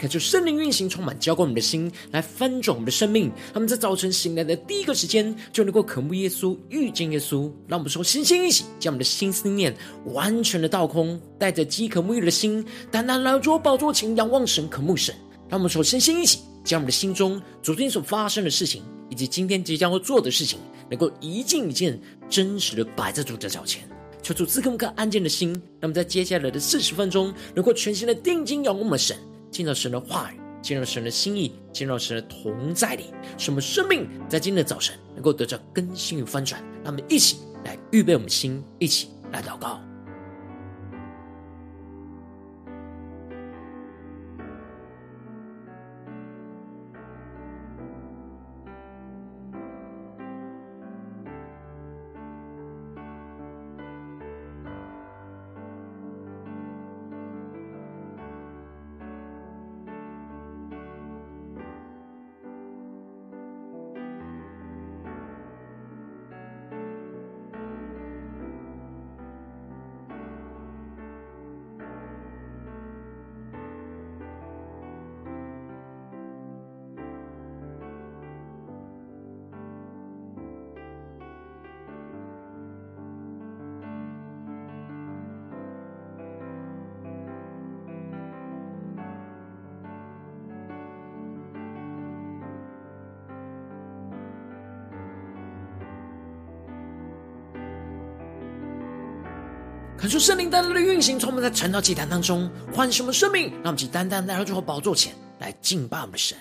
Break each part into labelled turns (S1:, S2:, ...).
S1: 感受圣灵运行，充满浇灌我们的心，来翻转我们的生命。他们在早晨醒来的第一个时间，就能够渴慕耶稣、遇见耶稣。让我们说，心心一起，将我们的心思念完全的倒空，带着饥渴沐浴的心，单单来到宝座前，仰望神、渴慕神。让我们首先先一起，将我们的心中昨天所发生的事情，以及今天即将要做的事情，能够一件一件真实的摆在主的脚前，求主赐给我们颗安静的心。那么在接下来的四十分钟，能够全心的定睛仰望我们神，见到神的话语，见到神的心意，见到神的同在里，使我们生命在今天的早晨能够得到更新与翻转。让我们一起来预备我们的心，一起来祷告。看出圣灵单单的运行，从我们在晨祷祭坛当中唤醒我们生命，让我们去单单来到主的宝座前来敬拜我们的神。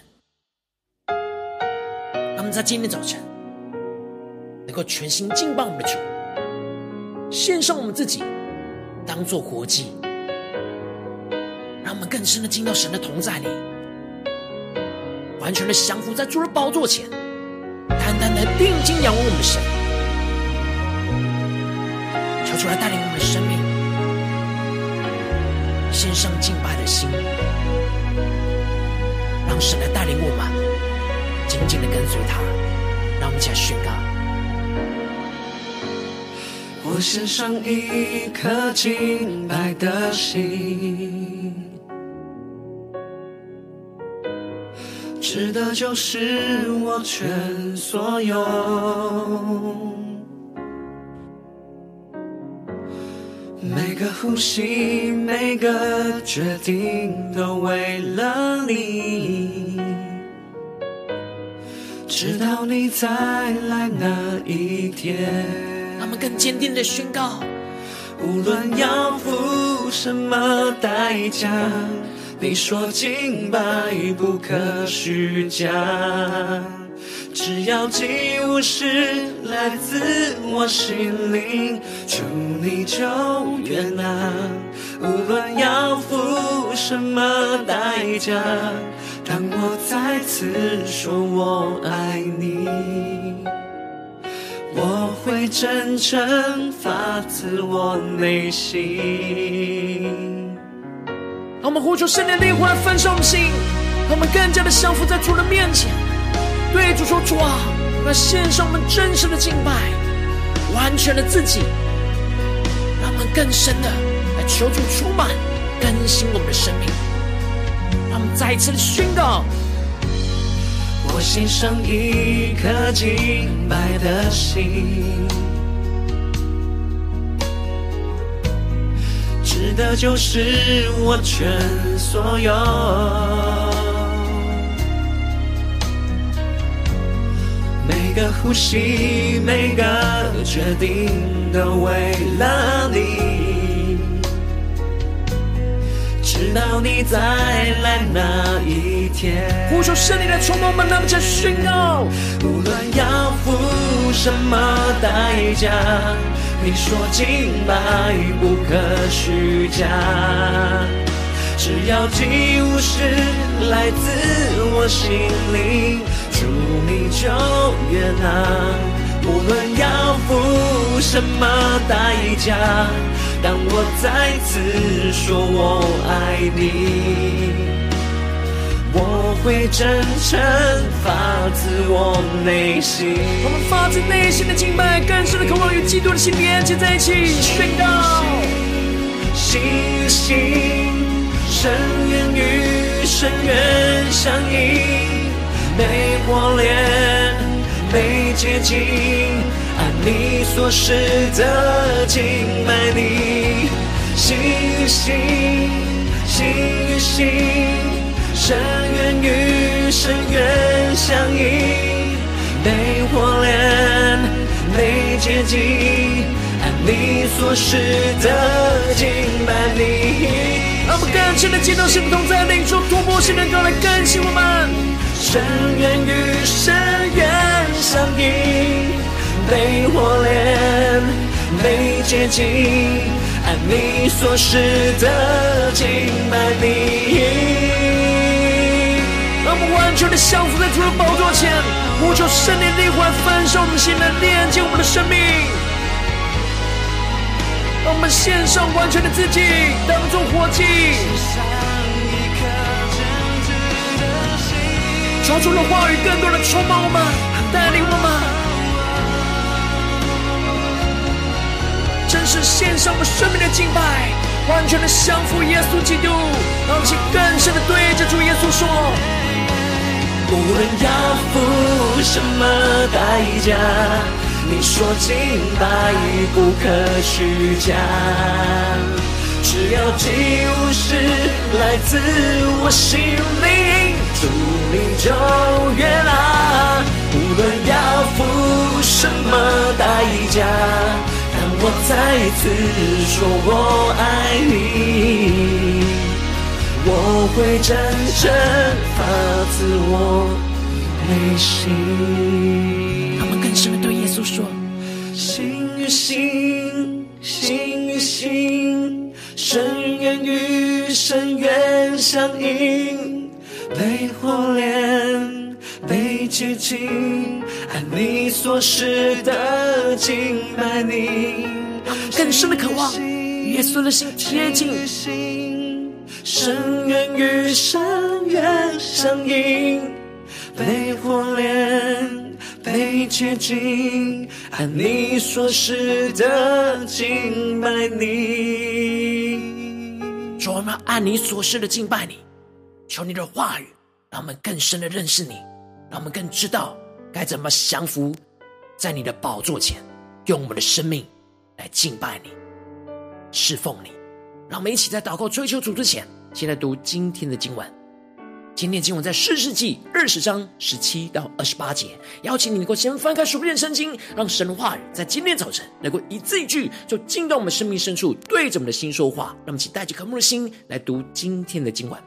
S1: 让我们在今天早晨能够全心敬拜我们的主，献上我们自己当做活祭，让我们更深的进到神的同在里，完全的降服在主的宝座前，单单的定睛仰望我们的神。求主来带领我们的生命，献上敬拜的心，让神来带领我们，紧紧的跟随他。让我们一起来宣告：
S2: 我献上一颗敬拜的心，值得就是我全所有。每个呼吸，每个决定，都为了你。直到你再来那一天，
S1: 他们更坚定的宣告：
S2: 无论要付什么代价，你说敬拜不可虚假。只要祭物是来自我心灵，求你就悦纳。无论要付什么代价，当我再次说我爱你，我会真诚发自我内心。
S1: 让我们呼求圣灵的灵来焚烧我们心，让我们更加的降服在主的面前。对主说：“主啊，来献上我们真实的敬拜，完全的自己，让我们更深的来求主充满更新我们的生命。让我们再一次的宣告：
S2: 我献上一颗敬拜的心，值得就是我全所有。”每个呼吸，每个决定，都为了你。直到你再来那一天。
S1: 呼求圣灵的充满，那么加宣告。
S2: 无论要付什么代价，你说敬拜不可虚假。只要祭物是来自我心灵，主你就越难。无论要付什么代价，当我再次说我爱你。我会真诚发自我内心，
S1: 我们发自内心的敬拜，更深的渴望与基督的心连接在一起，宣告。
S2: 心与心，深渊与深渊相映，没火炼，被洁净，按你所示的敬拜你。心与心，心与心。深渊与深渊相映，被火炼，被洁净，按你所示的敬拜你。
S1: 让我们更深的见到神的同在，领受突破性能够来更新我们。
S2: 深渊与深渊相依，被火炼，被洁净，按你所示的敬拜你。
S1: 让我们完全的降服在主的宝座前，呼求圣灵的灵魂焚烧我们的心，来炼净我们的生命。让我们献上完全的自己，当作活祭。求主的话语更多的充满我们，带领我们，真是献上我们生命的敬拜，完全的降服耶稣基督，让其更深的对着主耶稣说。
S2: 无论要付什么代价，你说敬拜不可虚假。只要祭物是来自我心里，代价，当我再次说我爱你。我会真正发自我内心。
S1: 他们更深的对耶稣说：
S2: 心与心，心与心，深渊与深渊相映，被火炼，被洁净，按你所示的敬拜你。
S1: 更深的渴望耶稣的心贴近。
S2: 深渊与深渊相映，被火炼，被接近，按你所示的敬拜你。
S1: 主，我们按你所示的敬拜你，求你的话语，让我们更深的认识你，让我们更知道该怎么降服在你的宝座前，用我们的生命来敬拜你、侍奉你。让我们一起在祷告追求主之前，先来读今天的经文。今天经文在四世纪二十章十七到二十八节。邀请你能够先翻开书面圣经，让神的话语在今天早晨能够一字一句就进到我们生命深处，对着我们的心说话。让我们一起带着渴慕的心来读今天的经文。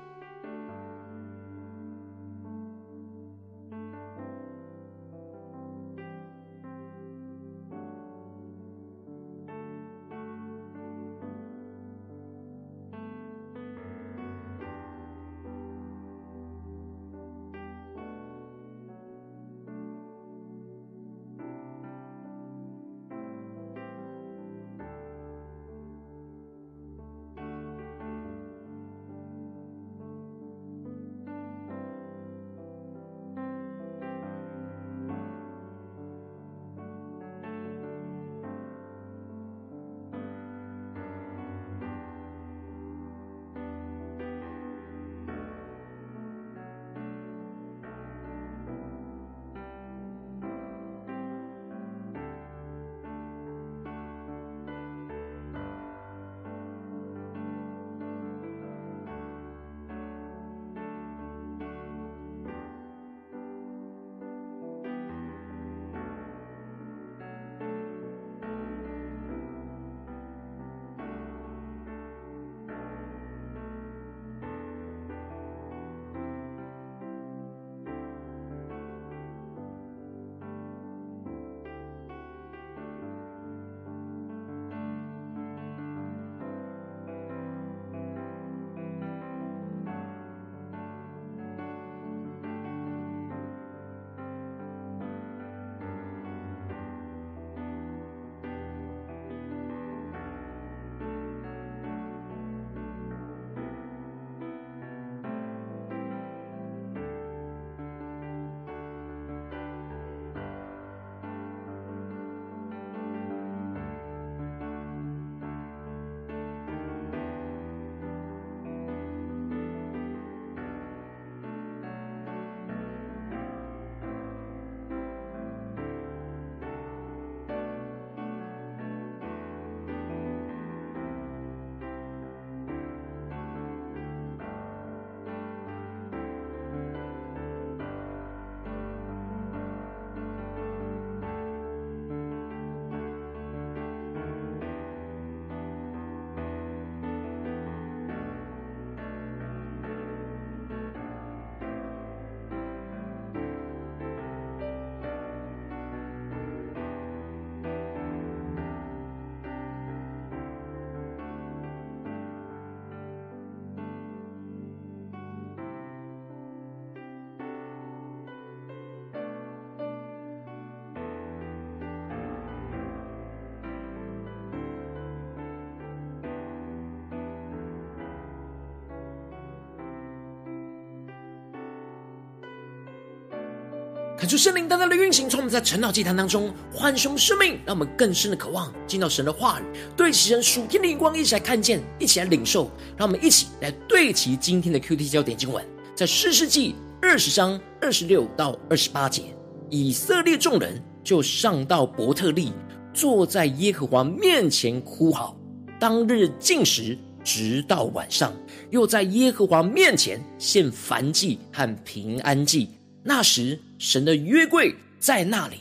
S1: 看出圣灵大大的运行，从我们在晨祷祭坛当中唤醒生命，让我们更深的渴望进到神的话语，对齐神属天的灵光，一起来看见，一起来领受。让我们一起来对齐今天的 QT 焦点经文，在士师记二十章二十六到二十八节，以色列众人就上到伯特利，坐在耶和华面前哭嚎。当日进食，直到晚上，又在耶和华面前献燔祭和平安祭。那时，神的约柜在那里。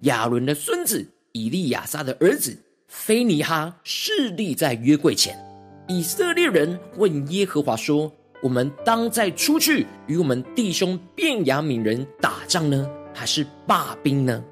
S1: 亚伦的孙子以利亚撒的儿子菲尼哈势立在约柜前。以色列人问耶和华说：“我们当再出去与我们弟兄便雅敏人打仗呢，还是罢兵呢？”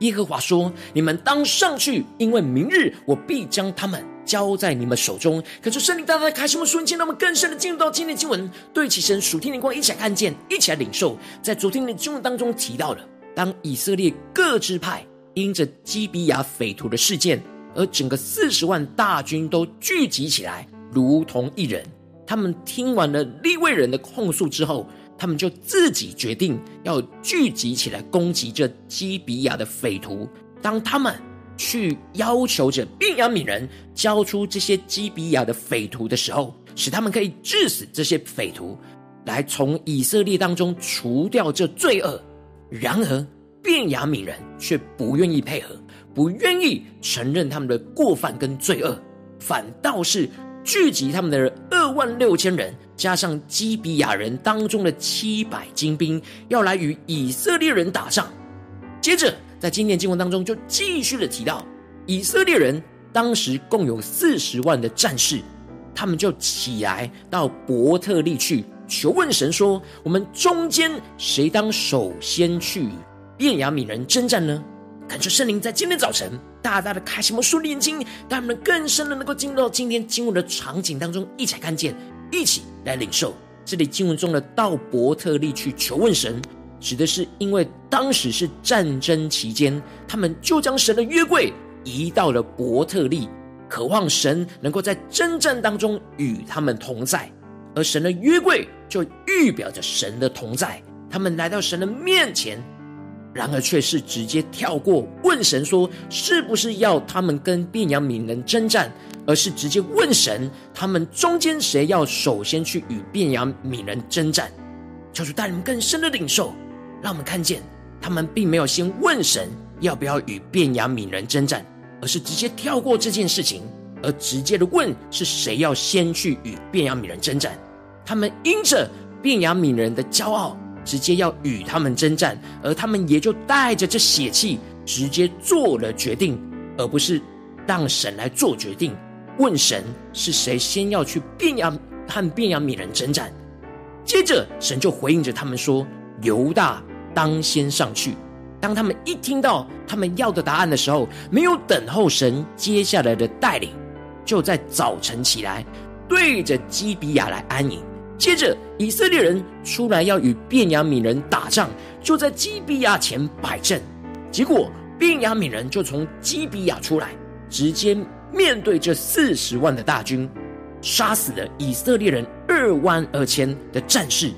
S1: 耶和华说：“你们当上去，因为明日我必将他们。”交在你们手中，可是圣灵大大开什么瞬间，让我们更深的进入到今天的经文，对齐神属天的光，一起来看见，一起来领受。在昨天的经文当中提到了，当以色列各支派因着基比亚匪徒的事件，而整个四十万大军都聚集起来，如同一人。他们听完了利未人的控诉之后，他们就自己决定要聚集起来攻击这基比亚的匪徒。当他们去要求着便雅悯人交出这些基比亚的匪徒的时候，使他们可以治死这些匪徒，来从以色列当中除掉这罪恶。然而，便雅悯人却不愿意配合，不愿意承认他们的过犯跟罪恶，反倒是聚集他们的二万六千人，加上基比亚人当中的七百精兵，要来与以色列人打仗。接着。在今天经文当中，就继续的提到，以色列人当时共有四十万的战士，他们就起来到伯特利去求问神说：“我们中间谁当首先去与便雅悯人征战呢？”感谢圣灵在今天早晨大大的开启我们属灵眼睛，让我们更深的能够进入到今天经文的场景当中，一起来看见，一起来领受这里经文中的到伯特利去求问神。指的是，因为当时是战争期间，他们就将神的约柜移到了伯特利，渴望神能够在征战当中与他们同在，而神的约柜就预表着神的同在。他们来到神的面前，然而却是直接跳过问神说，是不是要他们跟便雅悯人征战，而是直接问神，他们中间谁要首先去与便雅悯人征战，求主带领更深的领受。让我们看见，他们并没有先问神要不要与便雅悯人征战，而是直接跳过这件事情，而直接的问是谁要先去与便雅悯人征战。他们因着便雅悯人的骄傲，直接要与他们征战，而他们也就带着这血气，直接做了决定，而不是让神来做决定。问神是谁先要去便雅和便雅悯人征战，接着神就回应着他们说。犹大当先上去。当他们一听到他们要的答案的时候，没有等候神接下来的带领，就在早晨起来，对着基比亚来安营。接着，以色列人出来要与便雅悯人打仗，就在基比亚前摆阵。结果，便雅悯人就从基比亚出来，直接面对这四十万的大军，杀死了以色列人二万二千的战士。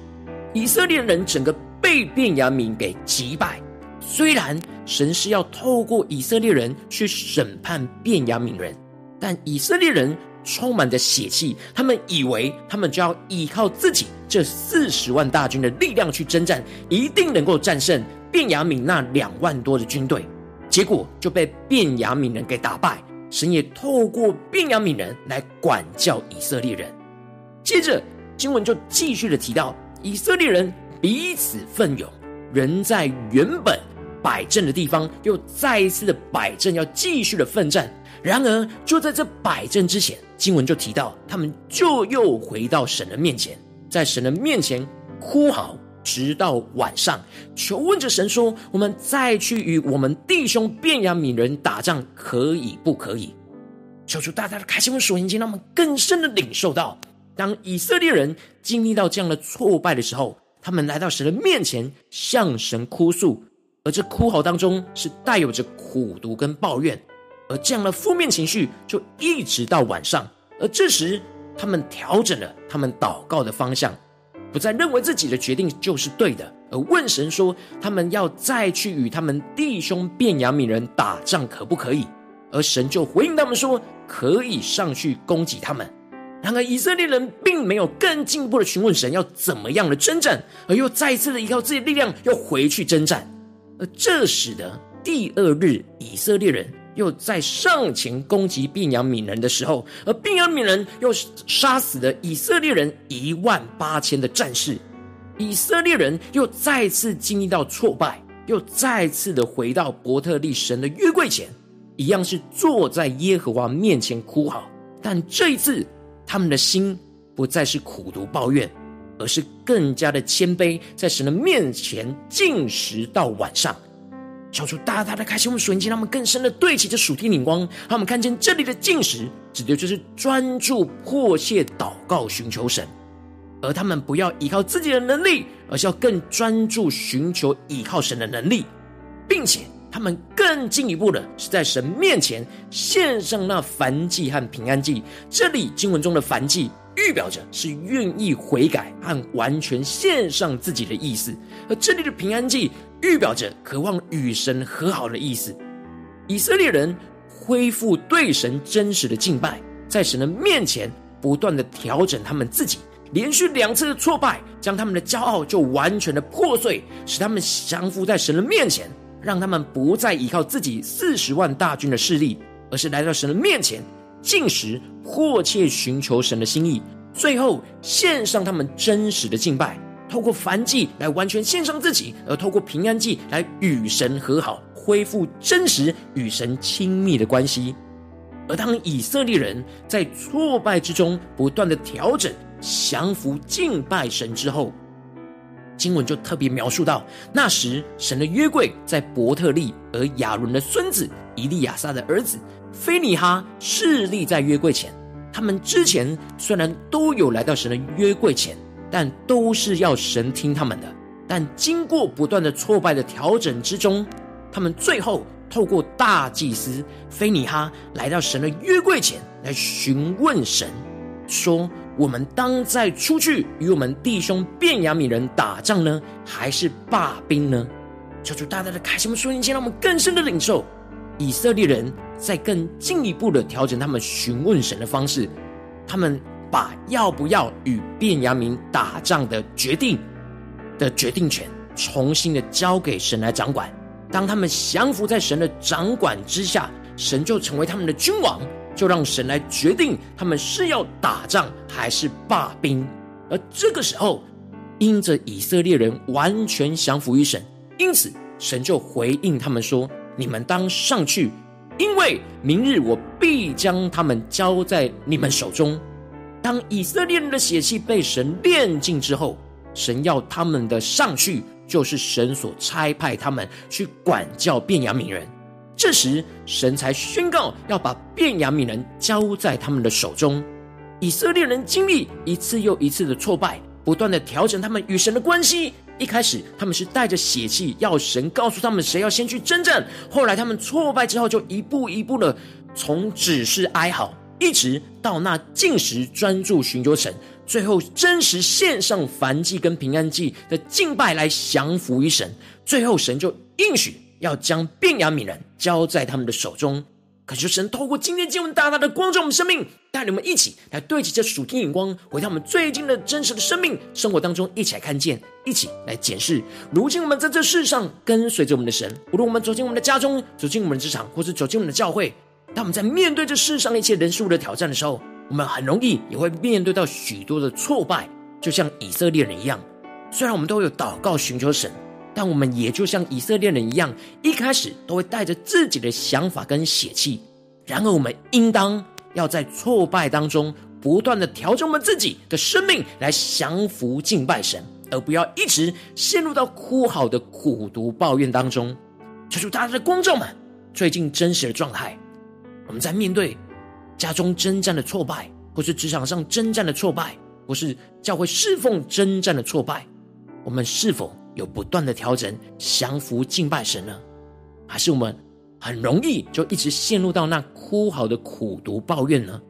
S1: 以色列人整个。被便雅悯给击败。虽然神是要透过以色列人去审判便雅悯人，但以色列人充满着血气，他们以为他们就要依靠自己这四十万大军的力量去征战，一定能够战胜便雅悯那两万多的军队。结果就被便雅悯人给打败。神也透过便雅悯人来管教以色列人。接着经文就继续的提到以色列人。彼此奋勇，人在原本摆阵的地方，又再一次的摆阵，要继续的奋战。然而，就在这摆阵之前，经文就提到，他们就又回到神的面前，在神的面前哭嚎，直到晚上，求问着神说：“我们再去与我们弟兄便雅悯人打仗，可以不可以？”求主大大的开心我们属灵，让我们更深的领受到，当以色列人经历到这样的挫败的时候。他们来到神的面前，向神哭诉，而这哭嚎当中是带有着苦毒跟抱怨，而这样的负面情绪就一直到晚上。而这时，他们调整了他们祷告的方向，不再认为自己的决定就是对的，而问神说：“他们要再去与他们弟兄便雅悯人打仗，可不可以？”而神就回应他们说：“可以上去攻击他们。”然而以色列人并没有更进一步的询问神要怎么样的征战，而又再一次的依靠自己力量要回去征战。而这使得第二日以色列人又在上前攻击便雅悯人的时候，而便雅悯人又杀死了以色列人一万八千的战士，以色列人又再次经历到挫败，又再次的回到伯特利神的约柜前，一样是坐在耶和华面前哭嚎，但这一次他们的心不再是苦毒抱怨，而是更加的谦卑，在神的面前进食到晚上。求主大大的开启我们属灵，让我们更深的对齐这属天灵光，让我们看见这里的进食，指的就是专注迫切祷告寻求神，而他们不要依靠自己的能力，而是要更专注寻求依靠神的能力，并且他们更进一步的是在神面前献上那燔祭和平安祭。这里经文中的燔祭，预表着是愿意悔改和完全献上自己的意思，而这里的平安祭。预表着渴望与神和好的意思。以色列人恢复对神真实的敬拜，在神的面前不断的调整他们自己，连续两次的挫败，将他们的骄傲就完全的破碎，使他们降服在神的面前，让他们不再依靠自己四十万大军的势力，而是来到神的面前，禁食，迫切寻求神的心意，最后献上他们真实的敬拜。透过燔祭来完全献上自己，而透过平安祭来与神和好，恢复真实与神亲密的关系。而当以色列人在挫败之中不断的调整、降服、敬拜神之后，经文就特别描述到，那时神的约柜在伯特利，而亚伦的孙子以利亚撒的儿子非尼哈势立在约柜前。他们之前虽然都有来到神的约柜前。但都是要神听他们的。但经过不断的挫败的调整之中，他们最后透过大祭司非尼哈来到神的约柜前来询问神，说：“我们当再出去与我们弟兄便雅悯人打仗呢，还是罢兵呢？”求主大大的开启我们属灵，让我们更深的领受以色列人在更进一步的调整他们询问神的方式，他们。把要不要与便雅悯打仗的决定的决定权重新的交给神来掌管。当他们降服在神的掌管之下，神就成为他们的君王，就让神来决定他们是要打仗还是罢兵。而这个时候，因着以色列人完全降服于神，因此神就回应他们说：“你们当上去，因为明日我必将他们交在你们手中。”当以色列人的血气被神炼尽之后，神要他们的上去，就是神所差派他们去管教便雅悯人。这时，神才宣告要把便雅悯人交在他们的手中。以色列人经历一次又一次的挫败，不断的调整他们与神的关系。一开始，他们是带着血气，要神告诉他们谁要先去征战。后来，他们挫败之后，就一步一步的从只是哀嚎。一直到那进食专注寻求神，最后真实献上燔祭跟平安祭的敬拜来降服于神，最后神就应许要将便雅悯人交在他们的手中。可是神透过今天经文大大的光照我们生命，带领我们一起来对齐这属天眼光，回到我们最近的真实的生命生活当中，一起来看见，一起来检视。如今我们在这世上跟随着我们的神，无论我们走进我们的家中，走进我们的职场，或是走进我们的教会。当我们在面对这世上一切人事物的挑战的时候，我们很容易也会面对到许多的挫败，就像以色列人一样。虽然我们都有祷告寻求神，但我们也就像以色列人一样，一开始都会带着自己的想法跟血气。然而，我们应当要在挫败当中不断的调整我们自己的生命，来降服敬拜神，而不要一直陷入到哭嚎的苦毒抱怨当中。求主大家的观众们，最近真实的状态。我们在面对家中征战的挫败，或是职场上征战的挫败，或是教会侍奉征战的挫败，我们是否有不断的调整、降服、敬拜神呢？还是我们很容易就一直陷入到那哭嚎的苦读抱怨呢？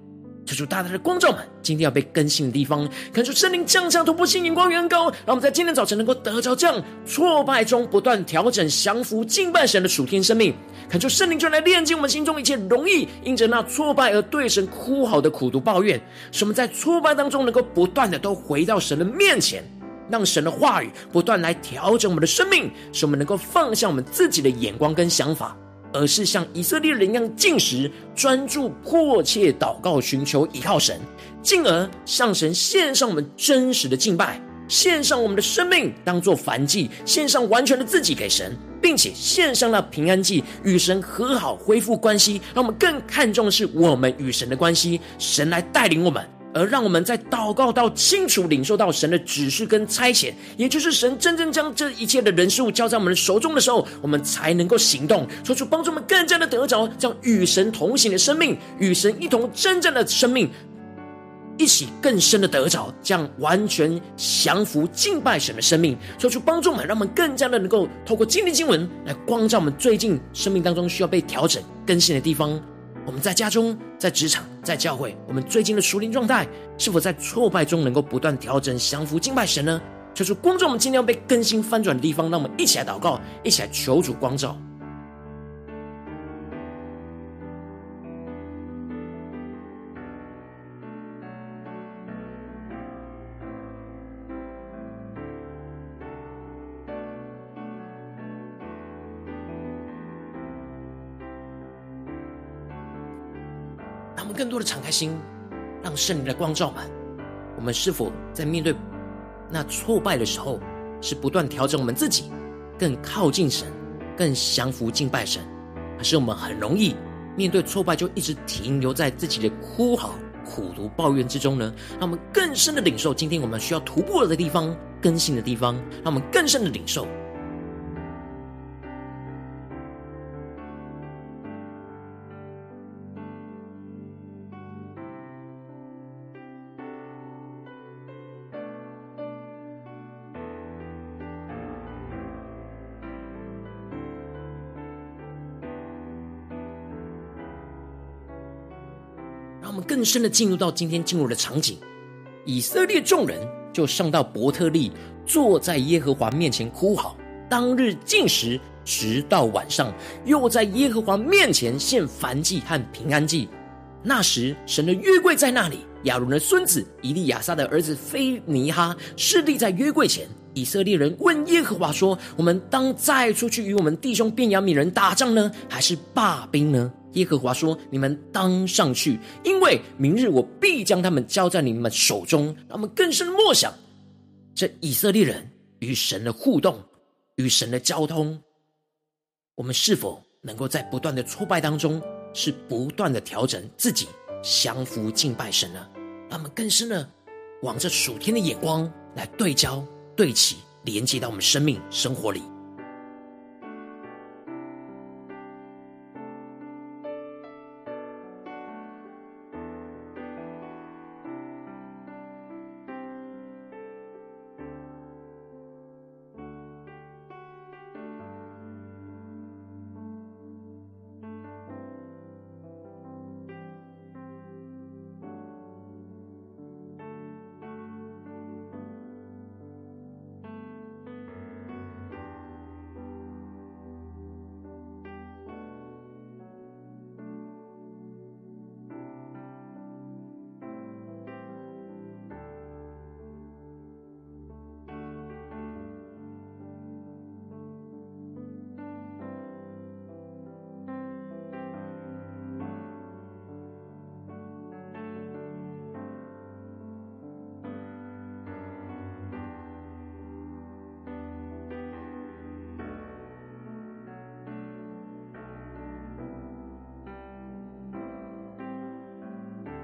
S1: 求主大大的光照们，今天要被更新的地方，看出圣灵降下突破性眼光远高，让我们在今天早晨能够得着这样挫败中不断调整、降服、敬拜神的属天生命。看出圣灵就来炼净我们心中一切容易因着那挫败而对神哭嚎的苦毒抱怨，使我们在挫败当中能够不断的都回到神的面前，让神的话语不断来调整我们的生命，使我们能够放下我们自己的眼光跟想法。而是像以色列人一样进食、专注、迫切祷告、寻求依靠神，进而向神献上我们真实的敬拜，献上我们的生命当作燔祭，献上完全的自己给神，并且献上了平安祭，与神和好、恢复关系。让我们更看重的是我们与神的关系，神来带领我们。而让我们在祷告到清楚领受到神的指示跟差遣，也就是神真正将这一切的人事物交在我们的手中的时候，我们才能够行动，说出帮助我们更加的得着这样与神同行的生命，与神一同真正的生命，一起更深的得着这样完全降服敬拜神的生命，说出帮助我们，让我们更加的能够透过经历经文来光照我们最近生命当中需要被调整更新的地方。我们在家中、在职场、在教会，我们最近的属灵状态是否在挫败中能够不断调整、降服、敬拜神呢？就是光照我们今天要被更新翻转的地方，让我们一起来祷告，一起来求主光照。更多的敞开心，让圣灵的光照满。我们是否在面对那挫败的时候，是不断调整我们自己，更靠近神，更降服敬拜神，还是我们很容易面对挫败就一直停留在自己的哭嚎、苦毒、抱怨之中呢？让我们更深的领受，今天我们需要突破的地方、更新的地方，让我们更深的领受。更深的进入到今天进入的场景，以色列众人就上到伯特利，坐在耶和华面前哭嚎。当日进食，直到晚上，又在耶和华面前献燔祭和平安祭。那时，神的约柜在那里。亚伦的孙子以利亚撒的儿子非尼哈侍立在约柜前。以色列人问耶和华说：“我们当再出去与我们弟兄便雅悯人打仗呢，还是罢兵呢？”耶和华说：“你们当上去，因为明日我必将他们交在你们手中。”让我们更深默想，这以色列人与神的互动，与神的交通，我们是否能够在不断的挫败当中，是不断的调整自己，降服敬拜神呢？他们更深的往这属天的眼光来对焦、对齐，连接到我们生命生活里。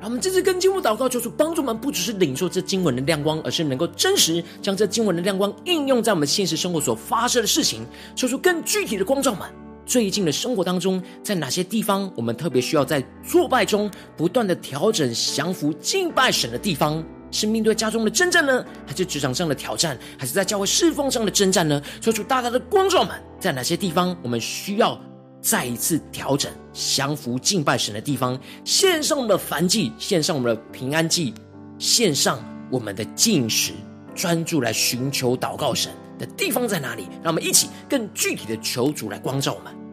S1: 我们这次跟经文祷告，求主帮助我们，不只是领受这经文的亮光，而是能够真实将这经文的亮光应用在我们现实生活所发生的事情，求出更具体的光照们。最近的生活当中，在哪些地方我们特别需要在挫败中不断的调整、降服、敬拜神的地方？是面对家中的征战呢，还是职场上的挑战，还是在教会侍奉上的征战呢？求出大大的光照们，在哪些地方我们需要？再一次调整降服敬拜神的地方，献上我们的燔祭，献上我们的平安祭，献上我们的进食，专注来寻求祷告神的地方在哪里？让我们一起更具体的求主来光照我们。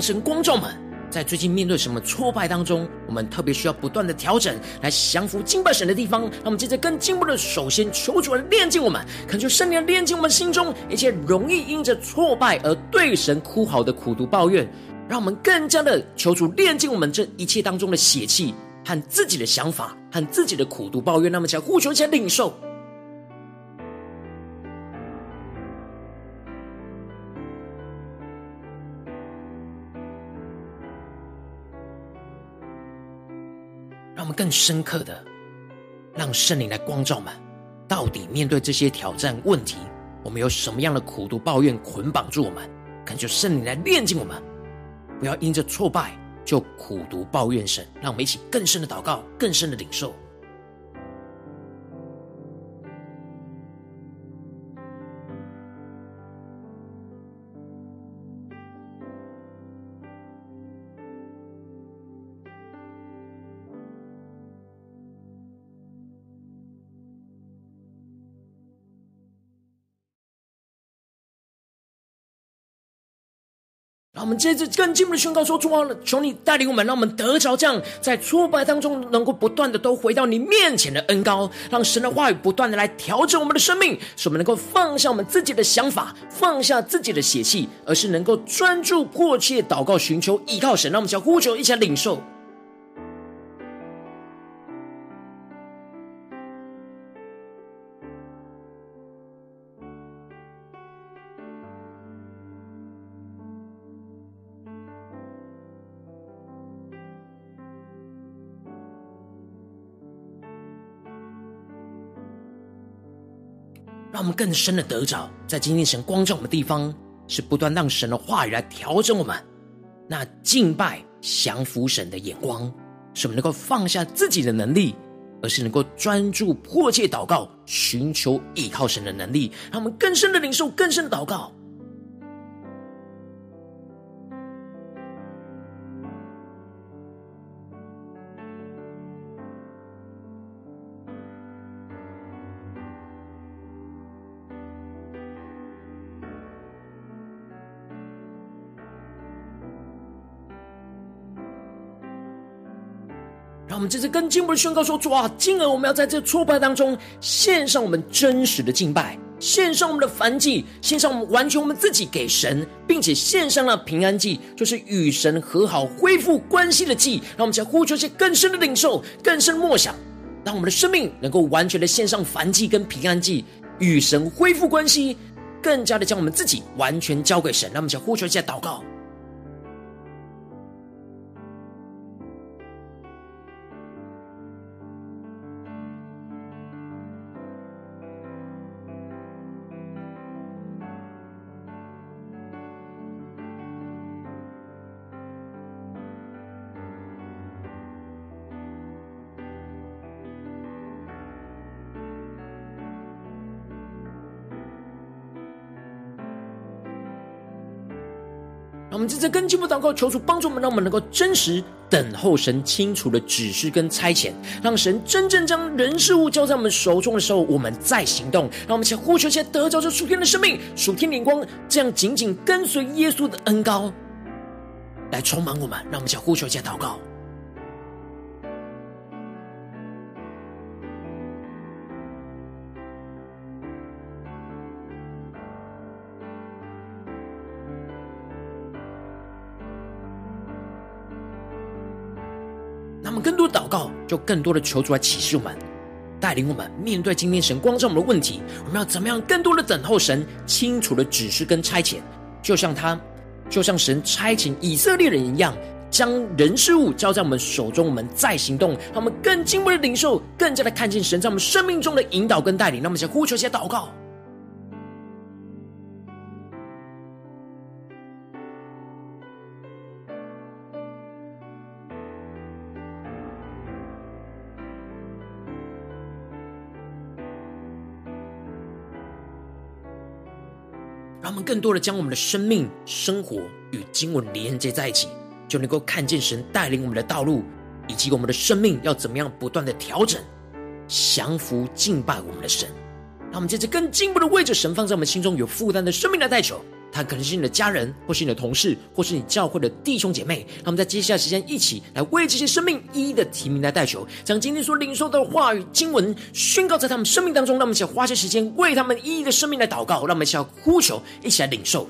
S1: 神光照们，在最近面对什么挫败当中，我们特别需要不断的调整，来降服敬拜神的地方。让我们接着更进步的，首先求主来炼净我们，恳求圣灵炼净我们心中一切容易因着挫败而对神哭嚎的苦毒抱怨。让我们更加的求主炼净我们这一切当中的血气和自己的想法和自己的苦毒抱怨。那么，想呼求，一起领受。更深刻的，让圣灵来光照们，到底面对这些挑战问题，我们有什么样的苦读抱怨捆绑住我们？恳求圣灵来炼净我们，不要因着挫败就苦读抱怨神。让我们一起更深的祷告，更深的领受。我们接着更进一步的宣告说：“主啊，求你带领我们，让我们得着这样在挫败当中，能够不断的都回到你面前的恩高，让神的话语不断的来调整我们的生命，使我们能够放下我们自己的想法，放下自己的血气，而是能够专注迫切祷告，寻求依靠神。让我们小呼求，一起来领受。”让我们更深的得着，在今天神光照我们的地方，是不断让神的话语来调整我们。那敬拜降服神的眼光，使我们能够放下自己的能力，而是能够专注迫切祷告，寻求依靠神的能力。让我们更深的领受，更深的祷告。这次更进一步的宣告说：主啊，今儿我们要在这挫败当中献上我们真实的敬拜，献上我们的燔祭，献上我们完全我们自己给神，并且献上了平安祭，就是与神和好、恢复关系的祭。让我们将呼求一些更深的领受、更深的默想，让我们的生命能够完全的献上燔祭跟平安祭，与神恢复关系，更加的将我们自己完全交给神。让我们将呼求一下祷告。在跟进步祷告，求主帮助我们，让我们能够真实等候神清楚的指示跟差遣，让神真正将人事物交在我们手中的时候，我们再行动。让我们先呼求，先得着这属天的生命、属天灵光，这样紧紧跟随耶稣的恩高来充满我们。让我们先呼求，先祷告。就更多的求主来启示我们，带领我们面对今天神光照我们的问题，我们要怎么样更多的等候神清楚的指示跟差遣，就像他，就像神差遣以色列人一样，将人事物交在我们手中，我们再行动，让我们更进一步的领受，更加的看见神在我们生命中的引导跟带领。那么，先呼求，先祷告。更多的将我们的生命、生活与经文连接在一起，就能够看见神带领我们的道路，以及我们的生命要怎么样不断的调整、降服、敬拜我们的神。让我们接着更进一步的为着神放在我们心中有负担的生命来代求。他可能是你的家人，或是你的同事，或是你教会的弟兄姐妹。让我们在接下来时间一起来为这些生命一一的提名来代求，将今天所领受的话语经文宣告在他们生命当中。让我们一起花些时间为他们一一的生命来祷告。让我们一起呼求，一起来领受。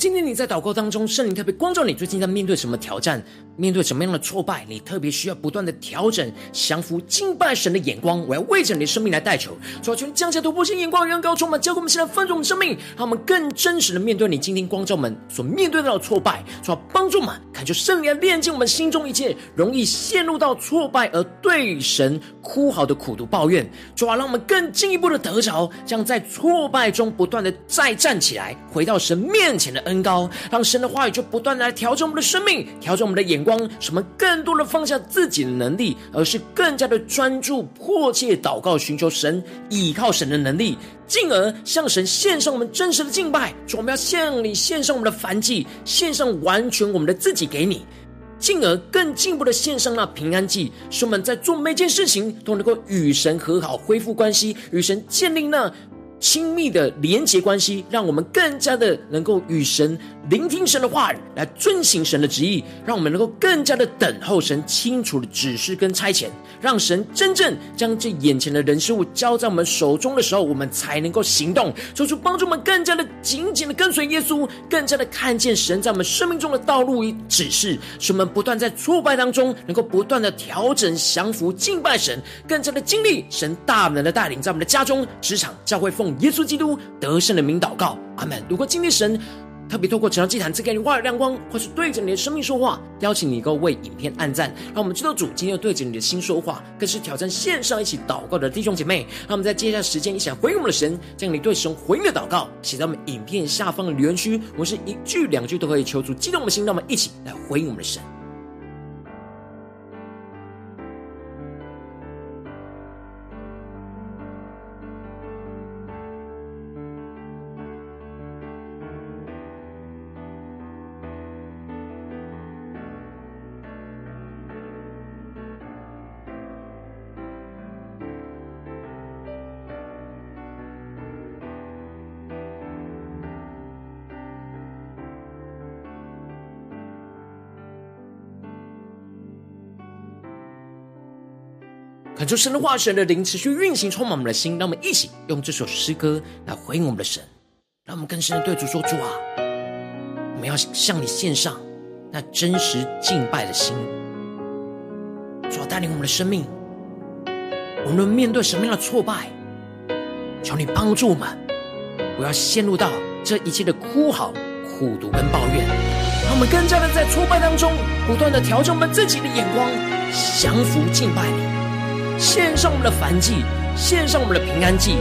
S1: 今天你在祷告当中，圣灵特别光照你，最近在面对什么挑战，面对什么样的挫败，你特别需要不断的调整、降服、敬拜神的眼光。我要为着你的生命来代求，主啊，求降下突破性眼光，让高充满，教给我们现在丰盛的生命，让我们更真实的面对你今天光照们所面对到的挫败，主啊，帮助我们，恳求圣灵来炼净我们心中一切容易陷入到挫败而对神哭嚎的苦毒抱怨，主啊，让我们更进一步的得着，将在挫败中不断的再站起来，回到神面前的。恩高，让神的话语就不断来调整我们的生命，调整我们的眼光，使我们更多的放下自己的能力，而是更加的专注、迫切祷告，寻求神，倚靠神的能力，进而向神献上我们真实的敬拜。主，我们要向你献上我们的凡祭，献上完全我们的自己给你，进而更进一步的献上那平安祭，使我们在做每件事情都能够与神和好，恢复关系，与神建立那。亲密的连结关系，让我们更加的能够与神聆听神的话语，来遵行神的旨意，让我们能够更加的等候神清楚的指示跟差遣，让神真正将这眼前的人事物交在我们手中的时候，我们才能够行动，做出帮助我们更加的紧紧的跟随耶稣，更加的看见神在我们生命中的道路与指示，使我们不断在挫败当中，能够不断的调整、降服、敬拜神，更加的经历神大能的带领，在我们的家中、职场、教会奉。耶稣基督得胜的名祷告，阿门。如果今天神特别透过成长祭坛赐给你话语亮光，或是对着你的生命说话，邀请你能够为影片按赞，让我们知道主今天又对着你的心说话，更是挑战线上一起祷告的弟兄姐妹。那我们在接下来时间一起回应我们的神，将你对神回应的祷告写在我们影片下方的留言区，我们是一句两句都可以求助激动我们的心，让我们一起来回应我们的神。求神的化，神的灵持续运行，充满我们的心。让我们一起用这首诗歌来回应我们的神。让我们更深的对主说：主啊，我们要向你献上那真实敬拜的心。主啊，带领我们的生命，无论面对什么样的挫败，求你帮助我们，不要陷入到这一切的哭嚎、苦毒跟抱怨。让我们更加的在挫败当中，不断的调整我们自己的眼光，降服敬拜你，献上我们的燔祭，献上我们的平安祭，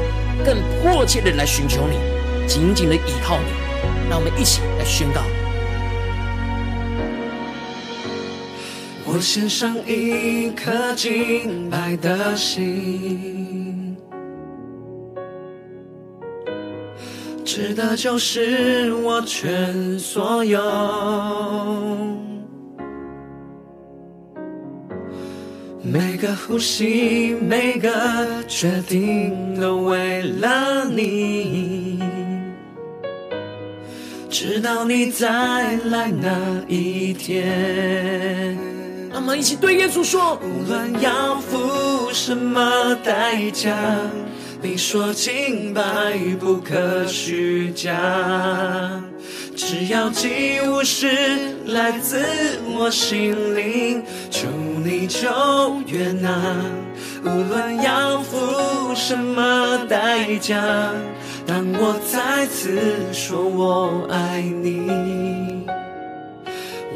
S1: 更迫切的来寻求你，紧紧的依靠你。让我们一起来宣告。
S2: 我献上一颗敬拜的心，指的就是我全所有。每个呼吸，每个决定，都为了你。直到你再来那一天，
S1: 我们一起对耶稣说：
S2: 无论要付什么代价，你说清白不可虚假，只要祭物是来自我心灵，求你就悦纳。无论要付什么代价。当我再次说我爱你，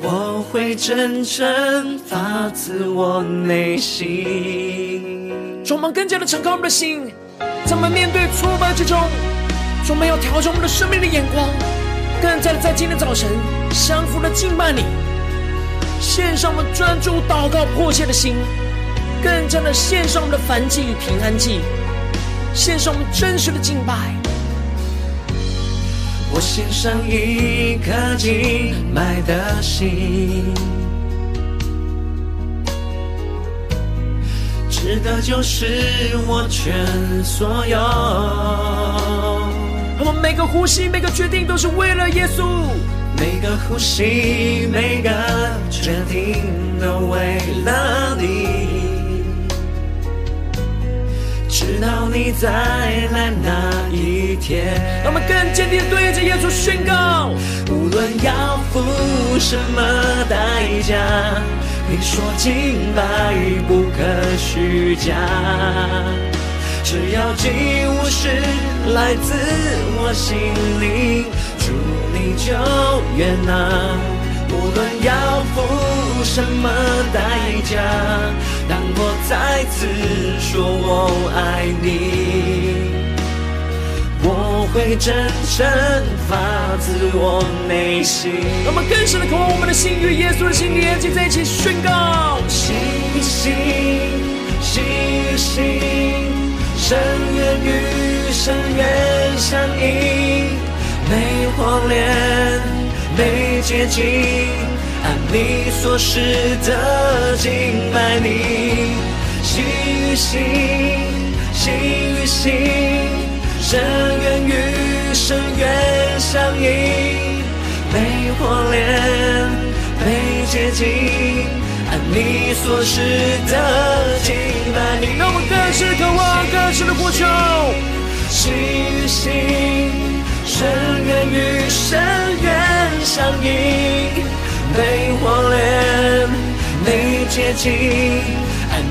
S2: 我会真诚发自我内心。
S1: 充满更加的敞开我们的心，怎么面对挫败之中，我们要调整我们的生命的眼光，更加的在今天早晨降服的敬拜你，献上我们专注祷告迫切的心，更加的献上我们的燔祭与平安祭，献上我们真实的敬拜。
S2: 我献上一颗敬拜的心，值得就是我全所有。
S1: 我们每个呼吸，每个决定，都是为了耶稣。
S2: 每个呼吸，每个决定，都为了你。直到你再来那一天，
S1: 让我们更坚定的对着耶稣宣告：
S2: 无论要付什么代价，你说敬拜不可虚假，只要祭物是来自我心灵，祝你就悦纳。无论要付什么代价，当我再次说我爱你，我会真诚发自我内心。
S1: 让我们更深的渴望我们的心与耶稣的心连接在一起，宣告：
S2: 心与心，心与心，深渊与深渊相映，每火炼。每接近，按你所示的敬拜你，心与心，心与心，深渊与深渊相映，每火炼，每接近，按你所示的敬拜你。
S1: 让我们更深渴望，更深的呼求，
S2: 心与心。深渊与深渊相映，每火炼，每接近，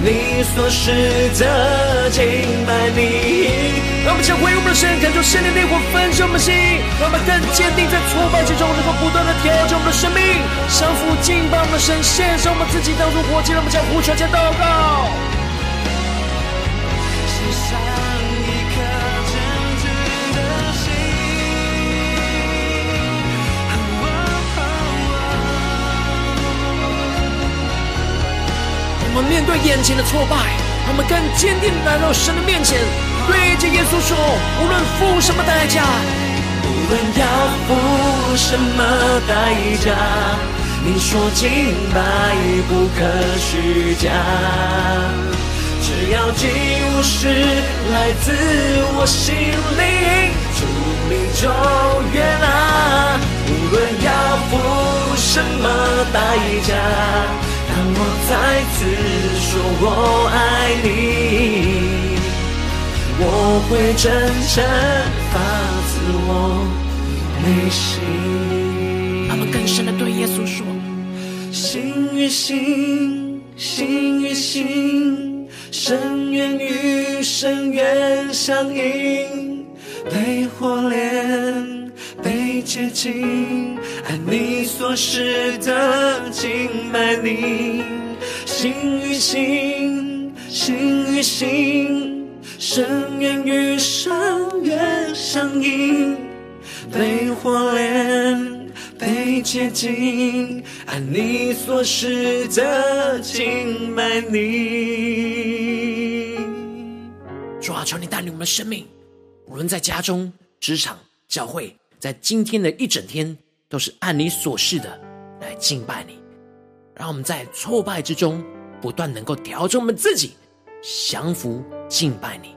S2: 你所示的敬拜你。
S1: 让我们将回应我们的神，感受圣灵的烈火焚烧我们的心，让我们更坚定在挫败之中，能够不断的调整我们的生命，降服敬拜我们的神，献上我们自己当作活祭，让我们将呼求加祷告。我们面对眼前的挫败，我们更坚定来到神的面前，对着耶稣说：无论付什么代价，
S2: 无论要付什么代价，你说敬拜不可虚假，只要祭物是来自我心里，主你就悦纳。无论要付什么代价。再次说我爱你，我会真诚发自我内心。
S1: 他们更深的对耶稣说：
S2: 心与心，心与心，深渊与深渊相映，被火炼，被接近，按你所示的敬拜你，心与心，心与心，深渊与深渊相映，被火炼，被接近，按你所示的敬拜你。
S1: 主啊，求你带领我们的生命，无论在家中、职场、教会，在今天的一整天，都是按你所示的来敬拜你。让我们在挫败之中，不断能够调整我们自己，降服敬拜你。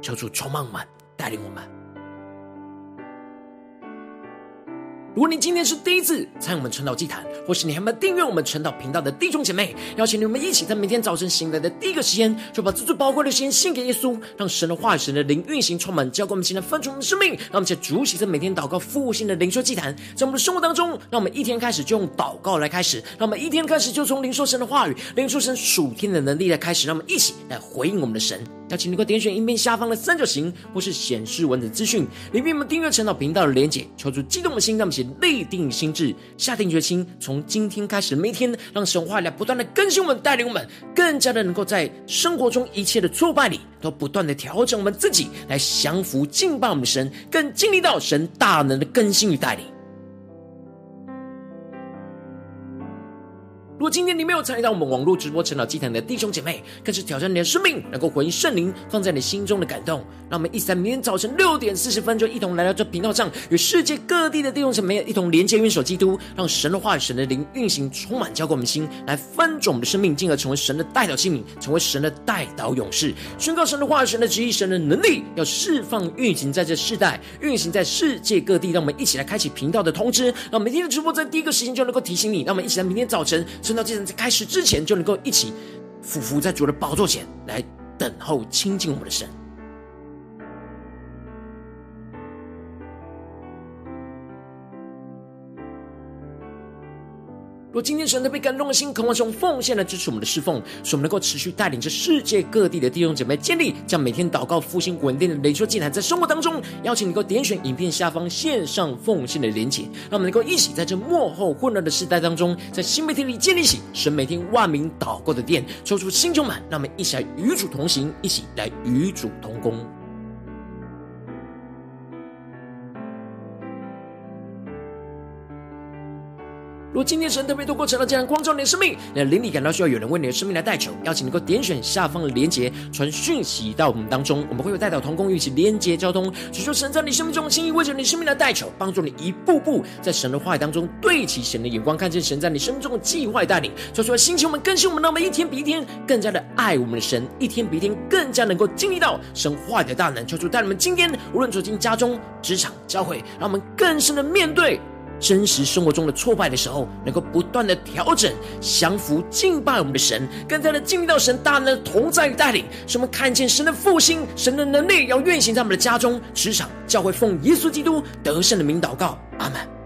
S1: 求主充满满，带领我们。如果你今天是第一次参与我们晨祷祭坛，或是你还没有订阅我们晨祷频道的弟兄姐妹，邀请你们一起在每天早晨醒来的第一个时间，就把这最宝贵的时间献给耶稣，让神的话语、神的灵运行充满，浇灌我们现在分盛的生命。让我们在主起，在每天祷告复兴的灵修祭坛，在我们的生活当中，让我们一天开始就用祷告来开始，让我们一天开始就从灵受神的话语、灵受神属天的能力来开始，让我们一起来回应我们的神。邀请你快点选影片下方的三角形，或是显示文字资讯，里面我们订阅晨祷频道的连结，求主激动的心，让我们起立定心智，下定决心，从今天开始，每天让神话来不断的更新我们，带领我们，更加的能够在生活中一切的挫败里，都不断的调整我们自己，来降服敬拜我们神，更经历到神大能的更新与带领。如果今天你没有参与到我们网络直播晨祷祭坛的弟兄姐妹，更是挑战你的生命，能够回应圣灵放在你心中的感动。让我们一起在明天早晨六点四十分，就一同来到这频道上，与世界各地的弟兄姐妹一同连接、元首基督，让神的话语、神的灵运行，充满浇灌我们心，来翻转我们的生命，进而成为神的代祷器皿，成为神的代祷勇士，宣告神的话语、神的旨意、神的能力，要释放运行在这世代，运行在世界各地。让我们一起来开启频道的通知，让每天的直播在第一个时间就能够提醒你。让我们一起在明天早晨。圣道祭坛在开始之前，就能够一起俯伏在主的宝座前来等候亲近我们的神。若今天神的被感动的心，渴望从奉献来支持我们的侍奉，使我们能够持续带领着世界各地的弟兄姐妹建立，将每天祷告复兴稳定的灵修祭坛，在生活当中，邀请你能够点选影片下方线上奉献的连结，让我们能够一起在这幕后混乱的时代当中，在新媒体里建立起神每天万名祷告的殿，抽出新旧满，让我们一起来与主同行，一起来与主同工。如果今天神特别透过晨祷祭坛光照你的生命，你的灵里感到需要有人为你的生命来代求，邀请能够点选下方的连结，传讯息到我们当中，我们会有代祷同工一起连结交通，祈求神在你生命中的心意，为着你生命来代求，帮助你一步步在神的话语当中对齐神的眼光，看见神在你生命中的计划带领，说出来心情我们更新我们，让我们一天比一天更加的爱我们的神，一天比一天更加能够经历到神话语的大能，求主带你们今天无论走进家中、职场、教会，让我们更深的面对。真实生活中的挫败的时候，能够不断的调整、降服、敬拜我们的神，更加的经历到神大能的同在与带领，使我们看见神的复兴、神的能力要运行在我们的家中、职场、教会，奉耶稣基督得胜的名祷告，阿门。